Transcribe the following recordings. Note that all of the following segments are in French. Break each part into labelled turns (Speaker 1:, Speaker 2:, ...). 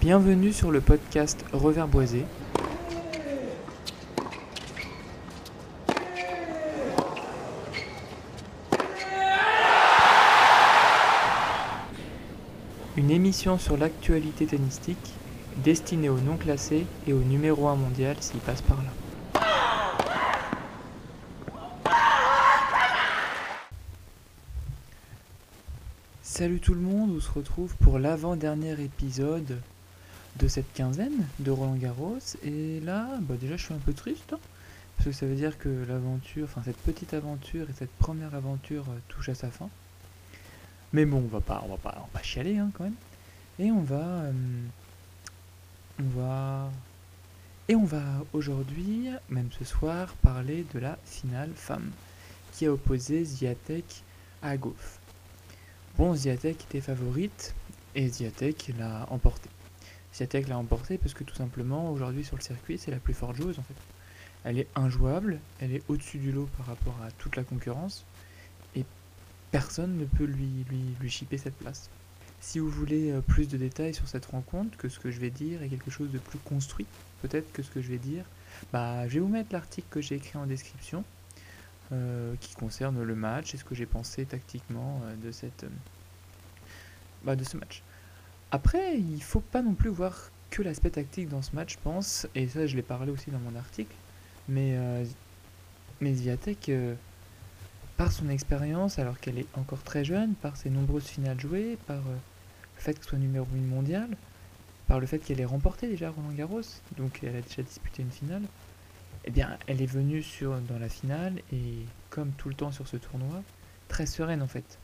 Speaker 1: Bienvenue sur le podcast Revers Boisé. Une émission sur l'actualité tennistique destinée aux non classés et au numéro 1 mondial s'il passe par là. Salut tout le monde, on se retrouve pour l'avant-dernier épisode de cette quinzaine de Roland Garros. Et là, bah déjà je suis un peu triste, hein, parce que ça veut dire que l'aventure, enfin cette petite aventure et cette première aventure euh, touche à sa fin. Mais bon, on va pas, on va pas, on va chialer hein, quand même. Et on va, euh, on va, et on va aujourd'hui, même ce soir, parler de la finale femme qui a opposé Ziatek à Goff. Bon, Ziatek était favorite et Ziatek l'a emporté. Ziatek l'a emporté parce que tout simplement, aujourd'hui sur le circuit, c'est la plus forte joueuse en fait. Elle est injouable, elle est au-dessus du lot par rapport à toute la concurrence et personne ne peut lui, lui, lui chipper cette place. Si vous voulez euh, plus de détails sur cette rencontre, que ce que je vais dire est quelque chose de plus construit, peut-être que ce que je vais dire, bah, je vais vous mettre l'article que j'ai écrit en description. Euh, qui concerne le match et ce que j'ai pensé tactiquement euh, de, cette, bah, de ce match. Après, il faut pas non plus voir que l'aspect tactique dans ce match, je pense, et ça je l'ai parlé aussi dans mon article, mais, mais Ziatek, par son expérience, alors qu'elle est encore très jeune, par ses nombreuses finales jouées, par le fait qu'elle soit numéro 1 mondial, par le fait qu'elle ait remporté déjà Roland Garros, donc elle a déjà disputé une finale, eh bien, elle est venue sur, dans la finale et, comme tout le temps sur ce tournoi, très sereine en fait.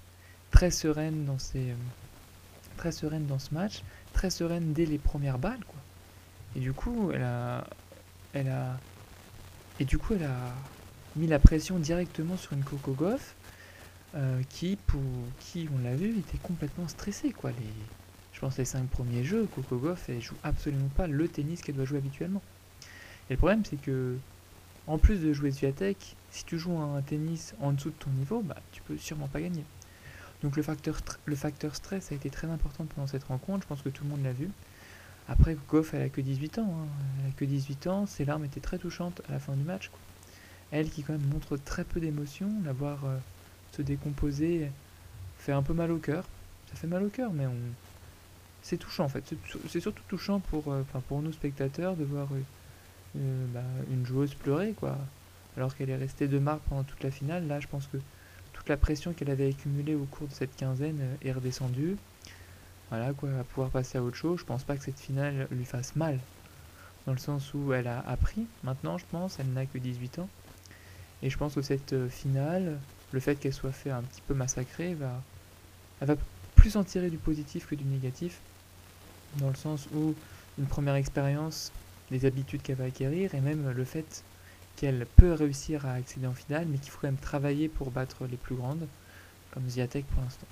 Speaker 1: Très sereine dans, ses, euh, très sereine dans ce match, très sereine dès les premières balles. Quoi. Et du coup, elle a, elle a, et du coup, elle a mis la pression directement sur une Coco Goff euh, qui, pour qui, on l'a vu, était complètement stressée. Quoi. Je pense les cinq premiers jeux, Coco Goff, elle joue absolument pas le tennis qu'elle doit jouer habituellement. Et le problème, c'est que en plus de jouer Sviatek, si tu joues un tennis en dessous de ton niveau, bah, tu peux sûrement pas gagner. Donc le facteur, le facteur stress a été très important pendant cette rencontre, je pense que tout le monde l'a vu. Après, Goff, elle a que 18 ans. Hein. Elle a que 18 ans, ses larmes étaient très touchantes à la fin du match. Elle qui quand même montre très peu d'émotion, la voir euh, se décomposer fait un peu mal au cœur. Ça fait mal au cœur, mais c'est touchant en fait. C'est surtout touchant pour, euh, nous spectateurs de voir... Euh, euh, bah, une joueuse pleurer, quoi. Alors qu'elle est restée de marque pendant toute la finale. Là, je pense que la pression qu'elle avait accumulée au cours de cette quinzaine euh, est redescendue. Voilà, quoi, va pouvoir passer à autre chose. Je pense pas que cette finale lui fasse mal. Dans le sens où elle a appris, maintenant, je pense, elle n'a que 18 ans. Et je pense que cette euh, finale, le fait qu'elle soit fait un petit peu massacrée, va, elle va plus en tirer du positif que du négatif. Dans le sens où une première expérience les habitudes qu'elle va acquérir et même le fait qu'elle peut réussir à accéder en finale, mais qu'il faut quand même travailler pour battre les plus grandes, comme Ziatek pour l'instant.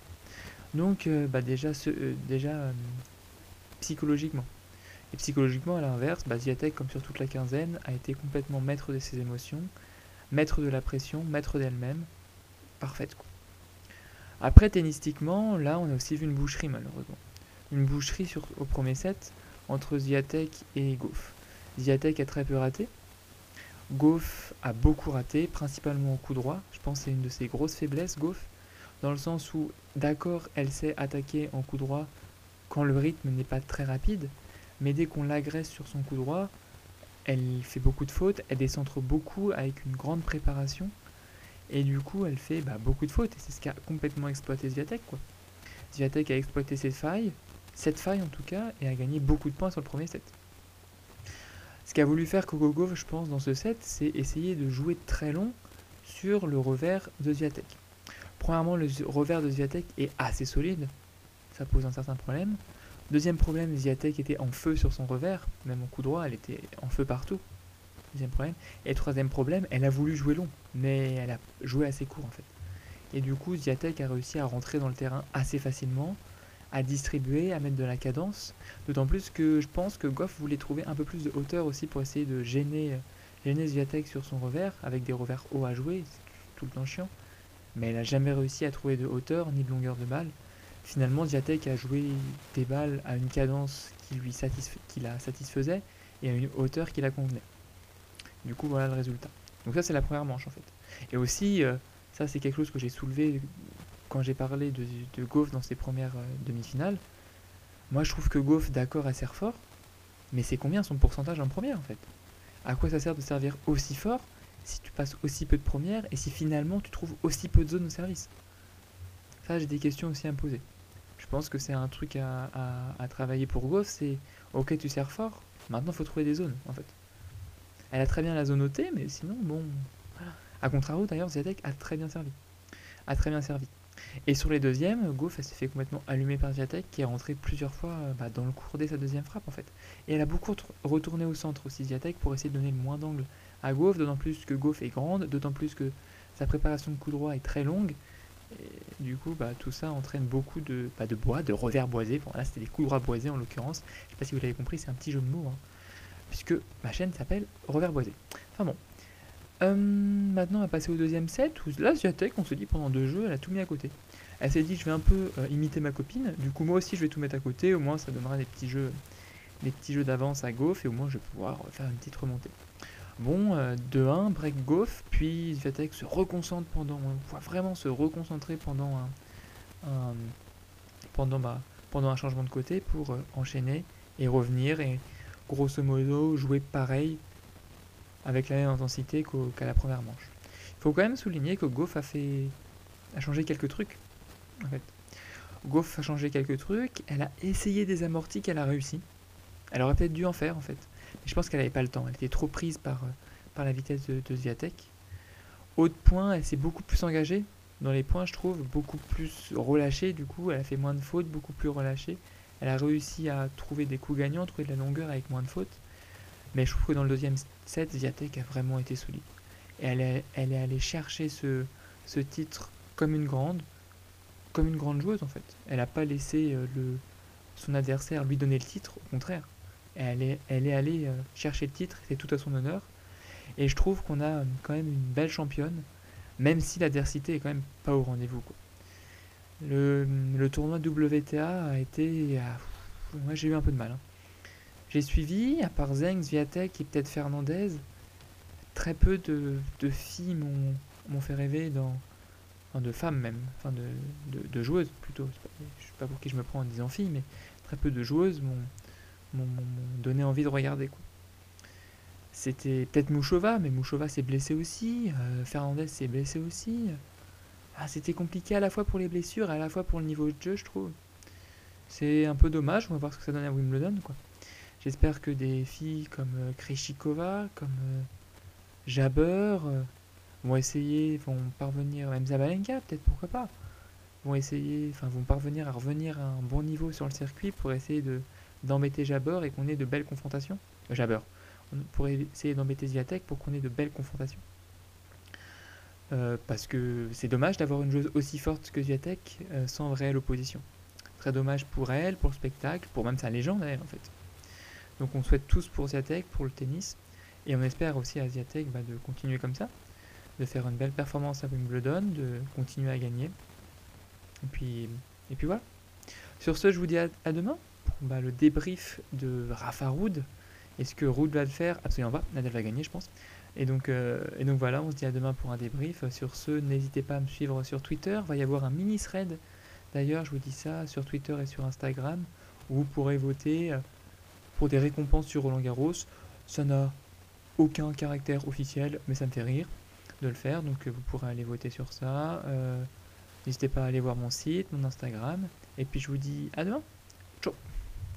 Speaker 1: Donc, euh, bah déjà, euh, déjà euh, psychologiquement. Et psychologiquement, à l'inverse, bah, Ziatek, comme sur toute la quinzaine, a été complètement maître de ses émotions, maître de la pression, maître d'elle-même. Parfaite. Après, tennistiquement, là, on a aussi vu une boucherie, malheureusement. Une boucherie sur, au premier set entre Ziatek et Goff. Ziatek a très peu raté. Goff a beaucoup raté, principalement au coup droit. Je pense que c'est une de ses grosses faiblesses, Goff, dans le sens où, d'accord, elle sait attaquer en coup droit quand le rythme n'est pas très rapide, mais dès qu'on l'agresse sur son coup droit, elle fait beaucoup de fautes, elle décentre beaucoup avec une grande préparation, et du coup, elle fait bah, beaucoup de fautes, et c'est ce qu'a complètement exploité Zviatek, quoi. Zviatek a exploité ses failles, cette faille en tout cas, et a gagné beaucoup de points sur le premier set. Ce qu'a voulu faire Kokogov, je pense, dans ce set, c'est essayer de jouer très long sur le revers de Zviatek. Premièrement, le revers de Zviatek est assez solide, ça pose un certain problème. Deuxième problème, Zviatek était en feu sur son revers, même en coup droit, elle était en feu partout. Deuxième problème. Et troisième problème, elle a voulu jouer long, mais elle a joué assez court en fait. Et du coup, Zviatek a réussi à rentrer dans le terrain assez facilement, à distribuer, à mettre de la cadence. D'autant plus que je pense que Goff voulait trouver un peu plus de hauteur aussi pour essayer de gêner, gêner Zviatek sur son revers, avec des revers hauts à jouer, c'est tout le temps chiant. Mais elle n'a jamais réussi à trouver de hauteur ni de longueur de balle. finalement Diatek a joué des balles à une cadence qui, lui qui la satisfaisait et à une hauteur qui la convenait. Du coup, voilà le résultat. Donc ça, c'est la première manche en fait. Et aussi, euh, ça c'est quelque chose que j'ai soulevé quand j'ai parlé de, de, Goff dans ses premières euh, demi-finales. Moi, je trouve que Goff, d'accord, elle sert fort, mais c'est combien son pourcentage en première en fait? À quoi ça sert de servir aussi fort si tu passes aussi peu de première et si finalement tu trouves aussi peu de zones au service? Ça, j'ai des questions aussi à me poser. Je pense que c'est un truc à, travailler pour Goff, c'est ok, tu sers fort, maintenant faut trouver des zones en fait. Elle a très bien la zone OT, mais sinon, bon. Voilà. A contrario, d'ailleurs, Ziatek a très bien servi. A très bien servi. Et sur les deuxièmes, Goff s'est fait complètement allumer par Ziatek qui est rentré plusieurs fois euh, bah, dans le cours de sa deuxième frappe en fait. Et elle a beaucoup retourné au centre aussi Ziatek pour essayer de donner le moins d'angle à Goff, d'autant plus que Goff est grande, d'autant plus que sa préparation de coup droit est très longue. Et du coup, bah, tout ça entraîne beaucoup de, bah, de bois, de revers boisés. Là, c'était des coups droits boisés en l'occurrence. Je sais pas si vous l'avez compris, c'est un petit jeu de mots. Hein puisque ma chaîne s'appelle Revers Boisé. Enfin bon. Euh, maintenant, on va passer au deuxième set, où là, Ziatek, on se dit pendant deux jeux, elle a tout mis à côté. Elle s'est dit, je vais un peu euh, imiter ma copine, du coup, moi aussi, je vais tout mettre à côté, au moins, ça donnera des petits jeux des petits jeux d'avance à Goff, et au moins, je vais pouvoir faire une petite remontée. Bon, 2-1, euh, break Goff, puis Ziatek se reconcentre pendant, on va vraiment se reconcentrer pendant bah, pendant un changement de côté pour enchaîner et revenir et grosso modo jouer pareil avec la même intensité qu'à la première manche. Il faut quand même souligner que Goff a fait a changé quelques trucs. En fait. Goff a changé quelques trucs, elle a essayé des amortis qu'elle a réussi. Elle aurait peut-être dû en faire en fait. Mais je pense qu'elle n'avait pas le temps, elle était trop prise par, par la vitesse de, de Zviatek. Autre point, elle s'est beaucoup plus engagée dans les points, je trouve, beaucoup plus relâchée du coup, elle a fait moins de fautes, beaucoup plus relâchée. Elle a réussi à trouver des coups gagnants, trouver de la longueur avec moins de fautes. Mais je trouve que dans le deuxième set, Ziatek a vraiment été solide. Et elle est, allée chercher ce, titre comme une grande, comme une grande joueuse en fait. Elle n'a pas laissé euh, son adversaire lui donner le titre, au contraire. Elle est, allée euh, chercher le titre, c'est tout à son honneur. Et je trouve qu'on a euh, quand même une belle championne, même si l'adversité est quand même pas au rendez-vous. Le, tournoi WTA a été. moi, j'ai eu un peu de mal. Hein. J'ai suivi, à part Zeng, Zviatek et peut-être Fernandez, très peu de, filles m'ont fait rêver dans. De femmes même, enfin de, joueuses plutôt. Je sais pas pour qui je me prends en disant filles, mais très peu de joueuses m'ont donné envie de regarder. C'était peut-être Mouchova, mais Mouchova s'est blessé aussi. Euh, Fernandez s'est blessé aussi. Ah, c'était compliqué à la fois pour les blessures et à la fois pour le niveau de jeu, je trouve. C'est un peu dommage, on va voir ce que ça donne à Wimbledon. quoi. J'espère que des filles comme euh, Kreshikova, comme euh, Jabber euh, vont essayer, vont parvenir, même Zabalenka peut-être, pourquoi pas, vont essayer, enfin vont parvenir à revenir à un bon niveau sur le circuit pour essayer de d'embêter Jabber et qu'on ait de belles confrontations. Jabber. Pour essayer d'embêter Zviatek pour qu'on ait de belles confrontations. Euh, parce que c'est dommage d'avoir une joueuse aussi forte que Ziatek euh, sans réelle opposition. Très dommage pour elle, pour le spectacle, pour même sa légende elle en fait. Donc on souhaite tous pour Ziatek, pour le tennis, et on espère aussi à Ziatek bah, de continuer comme ça, de faire une belle performance à Wimbledon, de continuer à gagner. Et puis, et puis voilà. Sur ce, je vous dis à, demain pour bah, le débrief de Rafa Roud. Est-ce que Roud va le faire Absolument pas. Nadal va gagner, je pense. Et donc, euh, et donc voilà, on se dit à demain pour un débrief. Sur ce, n'hésitez pas à me suivre sur Twitter. Il va y avoir un mini thread, d'ailleurs, je vous dis ça, sur Twitter et sur Instagram, où vous pourrez voter euh, pour des récompenses sur Roland Garros. Ça n'a aucun caractère officiel, mais ça me fait rire de le faire. Donc vous pourrez aller voter sur ça. Euh, n'hésitez pas à aller voir mon site, mon Instagram. Et puis je vous dis à demain.